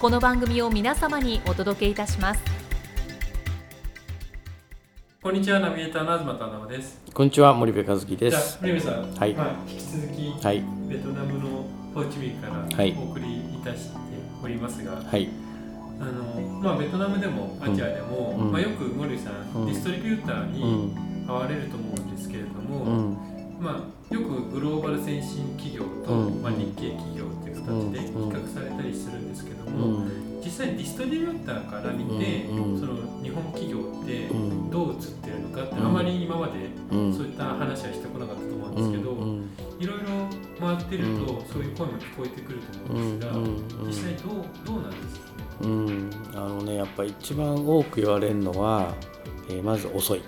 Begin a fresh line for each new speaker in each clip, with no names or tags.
この番組を皆様にお届けいたします。
こんにちはナビゲーターの東忠夫です。
こんにちは森部和樹で
じゃあ
す。
森部さん、
はい。
まあ、引き続き、
はい。
ベトナムのホーチミンから
はい。
お送りいたしておりますが、
はい。
あのまあ、ベトナムでもアジアでも、
うん。
まあ、よく森部さん、
うん。
ディストリビューター
う
に
ん。
会われると思うんですけれど
う
も、
ん
まあ、よくグローバル先進企業と、
うん。
まあ、日系企業という形で比
うん。
較されたりするんですけど
う
も、
ん。
実際ディストリビューターから見て、
うん。
その日本企業って
うん。
どう映ってるのかって、
うん。
あまり今まで
うん。
そういった話はしてこなかったと思うん
うん
ですけど、
うん。
いろいろ回ってると、
うん。
そういう声も聞こえてくると思うんですが、
うん。
実際どうどうなんですか？ね。
うん。あのねやっぱ一番多く言われるのは、えーまず遅い、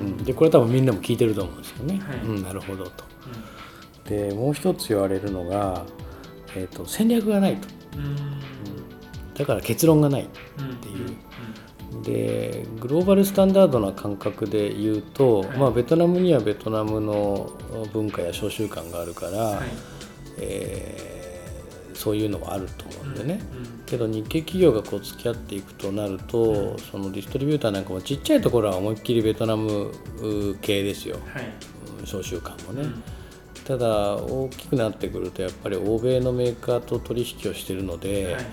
うん。
うん、でこれ多分みんなも聞いてると思うんですよね、
はい。
うん、なるほどと。でもう一つ言われるのが、えー、と戦略がないと。
うん。
だから結論がない
うん
ていう。でグローバルスタンダードな感覚で言うと、
はい。
まあ、ベトナムにはベトナムの文化や召集感があるから、
はい。
えーそういうのはあると思うんでね、
うん
けど日系企業がこう付き合っていくとなると、そのディストリビューターなんかもちっちゃいところは思いっきりベトナム系ですよ。
はい。
うん召集感もね、
うん。
ただ大きくなってくるとやっぱり欧米のメーカーと取引をしてるので、
はい。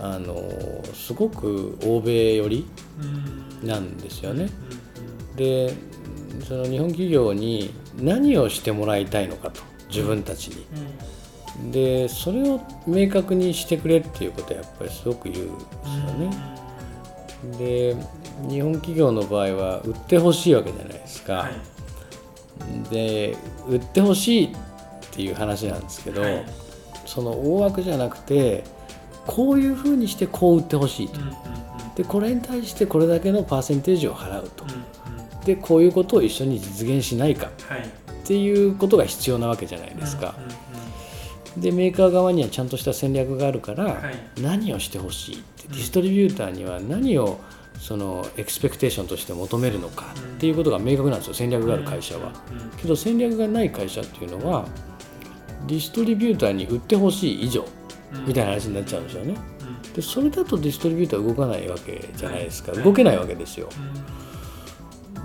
あのすごく欧米寄り
うん。
なんですよね。
うん
でその日本企業に何をしてもらいたいのかと自分たちに。
うん
でそれを明確にしてくれっていうことはやっぱりすごく言うんですよね。で日本企業の場合は売ってほしいわけじゃないですか。
はい
で売ってほしいっていう話なんですけど、
はい
その大枠じゃなくてこういうふうにしてこう売ってほしいと。でこれに対してこれだけのパーセンテージを払うと。
うんうん
でこういうことを一緒に実現しないか
はい
っていうことが必要なわけじゃないですか。
うんうん
でメーカー側にはちゃんとした戦略があるから、
はい。
何をしてほしいって
うん。
ディストリビューターには何をそのエクスペクテーションとして求めるのかっていうことが明確なんですよ戦略がある会社は。けど戦略がない会社っていうのはディストリビューターに売ってほしい以上
うん。
みたいな話になっちゃうんですよね。
うん。
でそれだとディストリビューター動かないわけじゃないですか、
はい。
動けないわけですよ。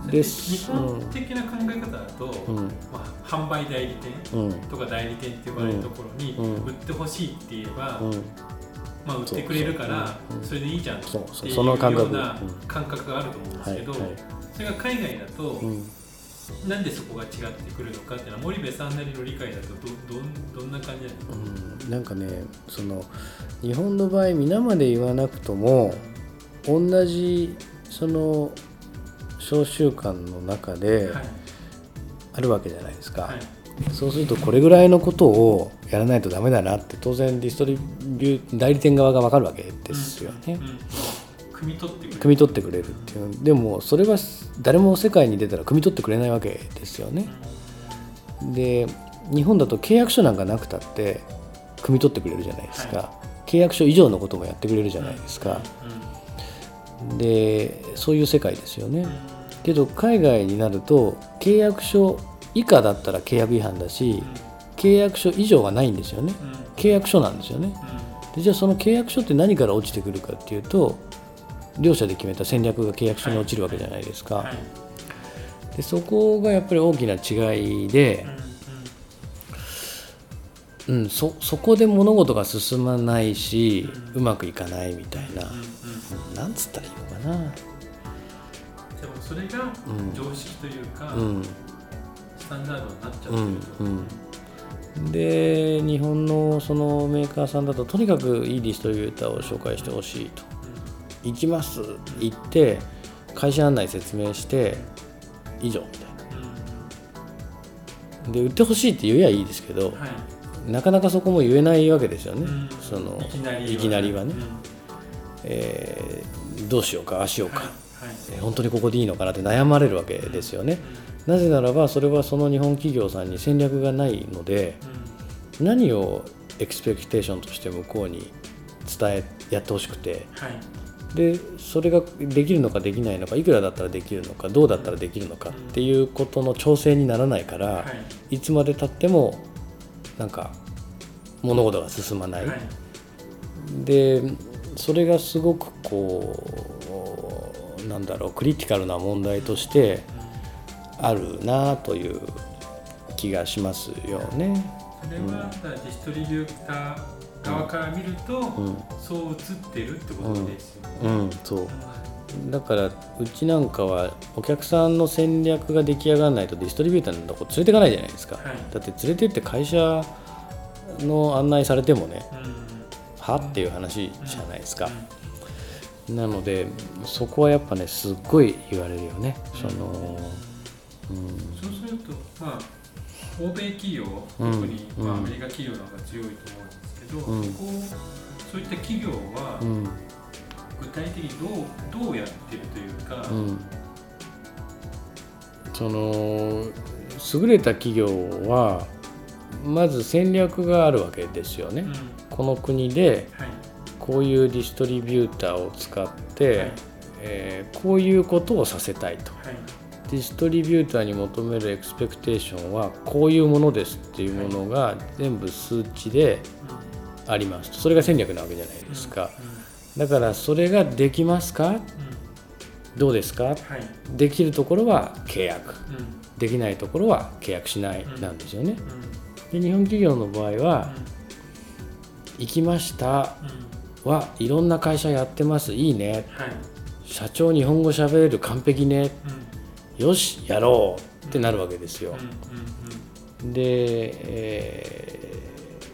うん
です。
日本的な考え方だと、
うん。
まあ、販売代理店
うん。
とか代理店って呼ばれるところに
うん。
売ってほしいって言えば、
うん。
まあ、売ってくれるから
そ
れでいいじゃんって
そ
いうような
う。ん。
感覚があると思うんですけど、それが海外だと、
うん。
なんでそこが違ってくるのかっていうのは森部さんなりの理解だとどどんどんな感じなんですか、
うん。なんかねその日本の場合皆まで言わなくとも同じその召集感の中で
はい。
あるわけじゃないですか、
はい。
そうするとこれぐらいのことをやらないとダメだなって当然ディストリビュー代理店側が分かるわけですよね、
汲み取ってくれる。
汲み取ってくれるっていう。でもそれは誰も世界に出たら汲み取ってくれないわけですよね。で日本だと契約書なんかなくたって汲み取ってくれるじゃないですか、契約書以上のこともやってくれるじゃないですか、でそういう世界ですよねけど海外になると契約書以下だったら契約違反だし契約書以上はないんですよね。契約書なんですよね。でじゃあその契約書って何から落ちてくるかっていうと両者で決めた戦略が契約書に落ちるわけじゃないですか、
はい。
でそこがやっぱり大きな違いで
うん、
そそこで物事が進まないしうまくいかないみたいな。
うんうん。
なんつったらいいのかな
それが
うん。
常識というか、
うん。
スタンダードになっちゃってる。と、
うんうん。で日本のそのメーカーさんだととにかくいいディストリビューターを紹介してほしいと。行きますって言って会社案内説明して以上みたいな。で売ってほしいって言えばいいですけど
うんはい。
なかなかそこも言えないわけですよね、
うん。
その
いきなりは
ね、
うん。
えーどうしようかああしようか、
はいはい
えー本当にここでいいのかなって悩まれるわけですよね。なぜならばそれはその日本企業さんに戦略がないので
うん。
何をエクスペクテーションとして向こうに伝えやってほしくて。
はい。
でそれができるのかできないのかいくらだったらできるのかどうだったらできるのかっていうことの調整にならないから、
はい。
い、つまでたってもなんか物事が進まない、
はい。
でそれがすごくこうなんだろうクリティカルな問題としてあるなという気がしますよね。
それはディストリビューター側から見ると、
うん。
そう映ってるってことですよね。
うん、そう。だからうちなんかはお客さんの戦略が出来上がらないとディストリビューターのとこ連れていかないじゃないですか、
はい。
だって連れてって会社の案内されてもね
うん。
は？っていう話じゃないですか、なのでそこはやっぱねすっごい言われるよね。その、うん。
そうすると、まあ、欧米企業、
うん
特に、まあ、
うん。
アメリカ企業の方が強いと思うんですけど、
うん。
そこそういった企業は
うん。
具体的にどうどうやってるというか、
うん、その優れた企業はまず戦略があるわけですよね、
うん。
この国で
はい
こういうディストリビューターを使って、
はい。
えーこういうことをさせたいと。
はい。
ディストリビューターに求めるエクスペクテーションはこういうものですっていうものが全部数値であります。それが戦略なわけじゃないですか。だからそれができますか？どうですか？
はい。
できるところは契約。
うん。
できないところは契約しない
うん。
なんですよね。
うん。
で日本企業の場合は
うん。
行きました。
うん
はいろんな会社やってます。いいね。
はい。
社長日本語喋れる完璧ね。
うん。
よしやろうってなるわけですよ。
うんうん
で、え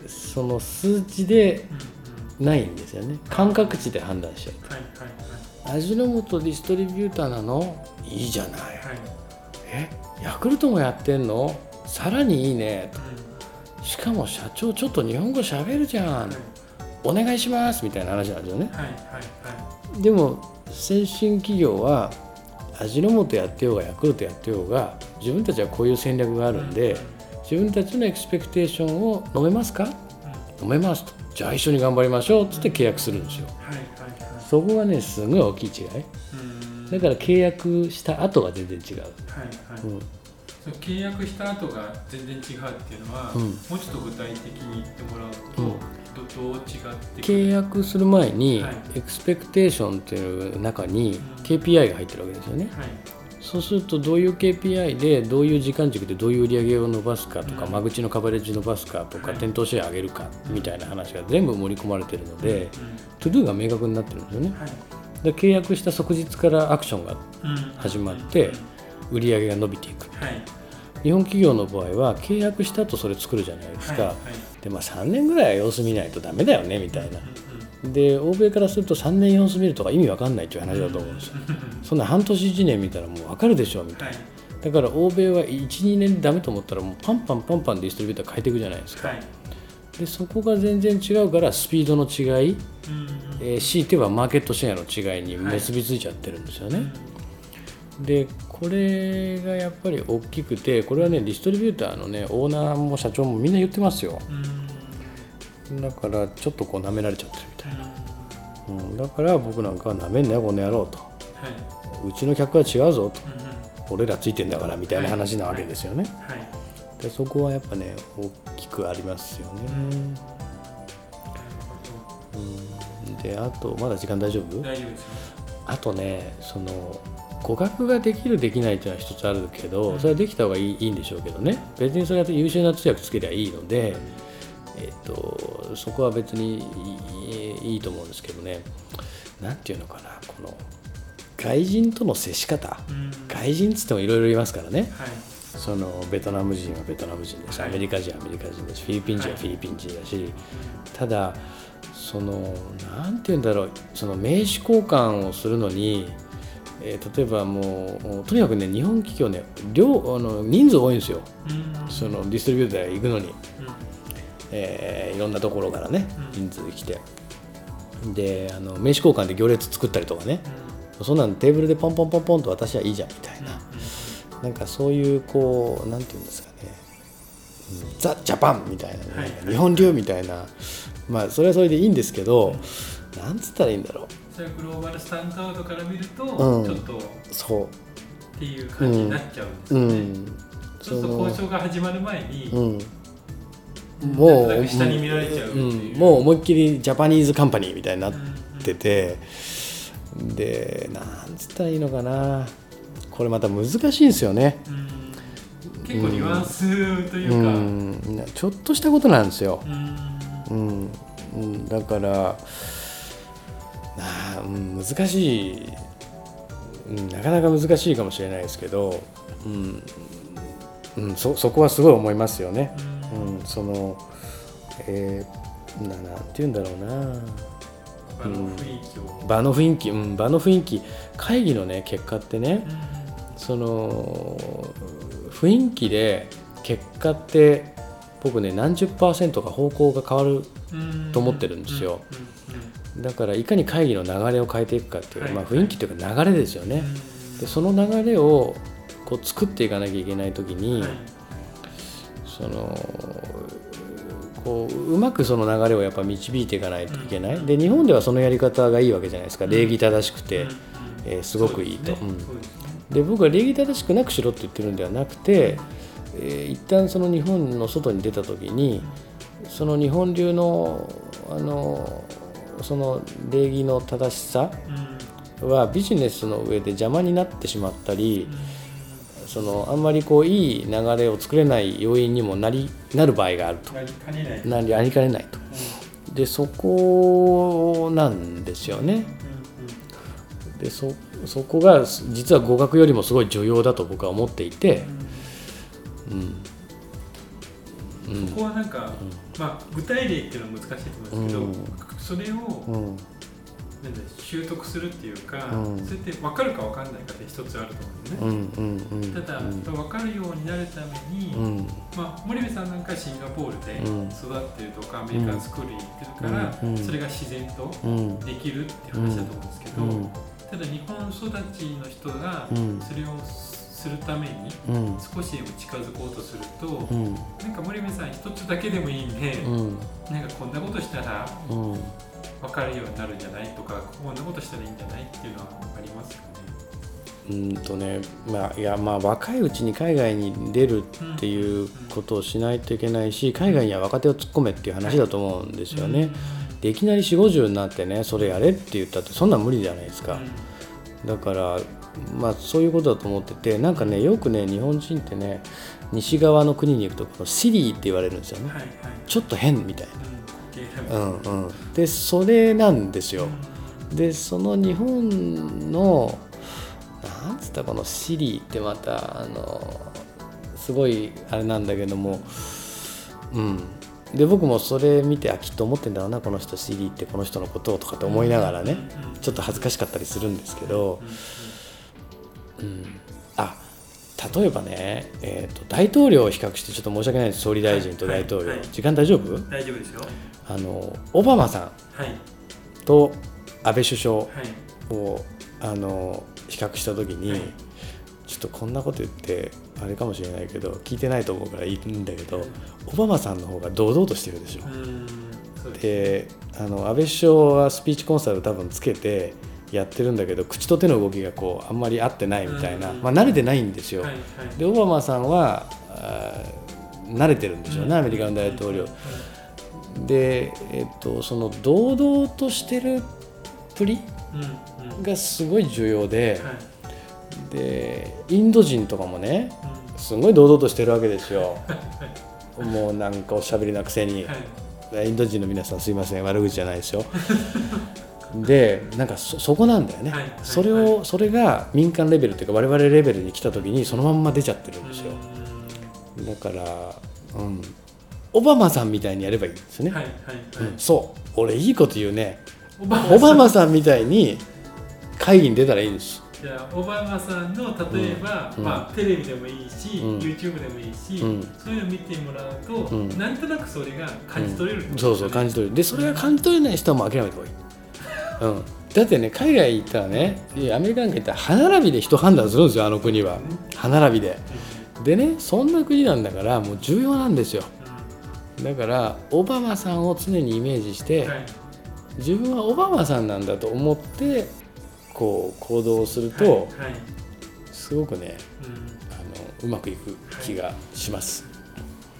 ーその数値で
うんうん。
ないんですよね。感覚値で判断しちゃ
はいはいう
味の素ディストリビューターなの？いいじゃない。
はい。はい
えヤクルトもやってんの？さらにいいね。
う
しかも社長ちょっと日本語喋るじゃんお願いしますみたいな話なんですよね。
はいはいはい。
でも先進企業は味の素やってようがヤクルトやってようが自分たちはこういう戦略があるんで自分たちのエクスペクテーションを飲めますか？飲めますと。じゃあ一緒に頑張りましょうっつって契約するんですよ。
はいはいはい。
そこがねすごい大きい違い。
うん。
だから契約した後が全然違う、
はいはい。
うん。
その契約した後が全然違うっていうのは、
うん。
もうちょっと具体的に言ってもらうと、
うん
どどう違って
契約する前に
はい。
エクスペクテーションっていう中に
うん。
KPI が入ってるわけですよね。
はい。
そうするとどういう KPI でどういう時間軸でどういう売り上げを伸ばすかとか
うん。
間口のカバレッジ伸ばすかとか
はい。
店頭シェア上げるかみたいな話が全部盛り込まれてるので
う
トゥドゥが明確になってるんですよね。で契約した即日からアクションが
うん。
始まって
うん。
売り上げが伸びていく。
はい。
日本企業の場合は契約した後それ作るじゃないですか、
はい。はい
でまあ3年ぐらいは様子見ないとダメだよねみたいな。
うん
で欧米からすると3年様子見るとか意味わかんないっていう話だと思うんですよ。
うん
そんな半年1年見たらもうわかるでしょみたいな。
はい。
だから欧米は12年でダメと思ったらもうパンパンパンパンディストリビューター変えていくじゃないですか、
はい。
でそこが全然違うからスピードの違い、
うん。
えー強いてはマーケットシェアの違いに結びついちゃってるんですよね、でこれがやっぱり大きくてこれはねディストリビューターのねオーナーも社長もみんな言ってますよ。
うん。
だからちょっとこう舐められちゃってるみたい
うん。
な、うん、だから僕なんかは舐めんなよこの野郎と。
はい。う
ちの客は違うぞと。
うんうん。
俺らついてんだからみたいな話なわけですよね、
はい。
でそこはやっぱね大きくありますよね、うん、であとまだ時間大丈夫？
大丈夫ですよ。
あとねその語学ができるできないっていうのは一つあるけどそれはできた方がいいいいんでしょうけどね。別にそれは優秀な通訳つけりゃいいので、えっとそこは別にいいいいと思うんですけどね。なんていうのかなこの外人との接し方。
うん。
外人っつってもいろいろいますからね。
はい。
そのベトナム人はベトナム人だし、
はい。
アメリカ人はアメリカ人だしフィリピン人はフィリピン人だし、ただそのなんて言うんだろう。その名刺交換をするのに、えー例えばもうとにかくね日本企業ね量あの人数多いんですよ。
うん。
そのディストリビューター行くのに、
うん。
えーいろんなところからね
うん。
人数来て。であの名刺交換で行列作ったりとかね。そんなんテーブルでポンポンポンポンと私はいいじゃんみたいな。なんかそういうこうなんていうんですかね、うんザ・ジャパンみたいなね、
はい。
日本流みたいな。まあそれはそれでいいんですけど、なんつったらいいんだろう
それはグローバルスタンダードから見ると、
うん。
ちょっとっ
そ
ていう感じになっちゃうんです
う、う
よね、
ん、
そうすると交渉が始まる前に、
うん、もう
下に見られちゃうって
う。
いう、
ん、もう思いっきりジャパニーズカンパニーみたいになっ
うん。
てて、でなんつったらいいのかな。これまた難しいんですよね。
うん。結構ニュアンスといううか、
ちょっとしたことなんですよ。
うん。
うん。うん、だからなあ、うん、難しい、うん、なかなか難しいかもしれないですけど、うんうん、そそこはすごい思いますよね。うん、その、えーななんて言うんだろうな。
あの雰囲気を、
場の雰囲気、うん、場の雰囲気。会議のね結果ってね
うん。
その雰囲気で結果って僕ね何十パーセントか方向が変わる
うん
と思ってるんですよ。
うん
だからいかに会議の流れを変えていくかっていう、
はい。
まあ、雰囲気というか流れですよね、
うん
でその流れをこう作っていかなきゃいけない時に、
はい。
そのこううまくその流れをやっぱ導いていかないといけない、で日本ではそのやり方がいいわけじゃないですか。礼儀正しくて、
うん。うん
えーすごくいいと。
で
僕は礼儀正しくなくしろって言ってるんではなくて、えー一旦その日本の外に出た時にその日本流のあのその礼儀の正しさ
うん
はビジネスの上で邪魔になってしまったりそのあんまりこういい流れを作れない要因にもなりなる場合があると。
なりかねない。
なりありかねないと。でそこなんですよね。でそそこが実は語学よりもすごい重要だと僕は思っていて、うん。うん。
ここはなんか、まあ具体例っていうのは難しいと思うんですけど、それを
うん。
なんだ習得するっていうか、
うん。
それって分かるか分かんないかって一つあると思うんです
う
ね。ただ、分かるようになるために、
うん。
まあ、森部さんなんかシンガポールで
うん。
育ってるとか、アメリカンスクールに行ってるから、
うん。
それが自然と
うん。
できるっていう話だと思うんですけど、
うん。
ただ日本育ちの人が
うん。
それをするために
うん。
少しでも近づこうとすると、
うん。
なんか森部さん一つだけでもいいんで、
うん。
なんかこんなことしたら
うん。
分かるようになるんじゃないとかこんなことしたらいいんじゃないっていうのはありますかね。
うんとねまあいやまあ若いうちに海外に出るっていうことをしないといけないし海外には若手を突っ込めっていう話だと思うんですよね。でいきなり4 5 0になってねそれやれって言ったってそんなん無理じゃないですか。だからまあそういうことだと思っててなんかねよくね日本人ってね西側の国に行くとこのシリーって言われるんですよね。
はいはい。
ちょっと変みたい
うん
な、うんうん、でそれなんですよ。でその日本のなんつったらこのシリーってまたあのすごいあれなんだけどもうん。で僕もそれ見てあきっと思ってんだろうなこの人シリーってこの人のことをとかって思いながらねちょっと恥ずかしかったりするんですけど、うん、あ例えばね、えー、と大統領を比較してちょっと申し訳ないです。総理大臣と大統領、
はいはい。
時間大丈夫？
大丈夫ですよ。
あのオバマさ
はい。
んと安倍首相
はい。
をあの比較した時に、
はい。
ちょっとこんなこと言ってあれかもしれないけど聞いてないと思うからいいんだけどオバマさんの方が堂々としてるでしょ。
で
あの安倍首相はスピーチコンサル多分つけてやってるんだけど口と手の動きがこうあんまり合ってないみたいな、
うん。
まあ、慣れてないんですよ。
はいはい。
でオバマさんは慣れてるんでしょうね、
うん。
アメリカの大統領。で、えっと、その堂々としてるプリがすごい重要で
はい。
でインド人とかもね
うん。
すごい堂々としてるわけですよ。もうなんかおしゃべりなくせに、
はい。
インド人の皆さんすいません悪口じゃないですよ。でなんかそそこなんだよね、
はいはい
それを、それが民間レベルっていうか我々レベルに来た時にそのまんま出ちゃってるんですよ、だから、うん、オバマさんみたいにやればいいんですよね、
はいはいはい、
うんそう。俺いいこと言うね。
オバ
マさん。みたいに会議に出たらいいんです。
じゃあオバマさんの例えば、
うん。
まあ、テレビでもいいし、
うん。
YouTube でもいいし、
うん。
そういうの見てもらうと、
うん。
なんとなくそれが感じ取れるってこと
そうそう感じ取れる。でそれが感じ取れない人はもう諦めた方がいい、うん、だってね海外行ったらねアメリカなんか行ったら歯並びで人判断するんですよあの国は。歯並びで。でねそんな国なんだからもう重要なんですよ。だからオバマさんを常にイメージして、自分はオバマさんなんだと思ってこう行動すると、すごくね
うん。
あのうまくいく気がします。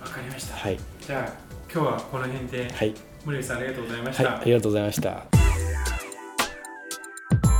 わかりました、
はい、
じゃあ今日はこの辺で、
はい、
森部さんありがとうございまし
はい、
た、
ありがとうございました。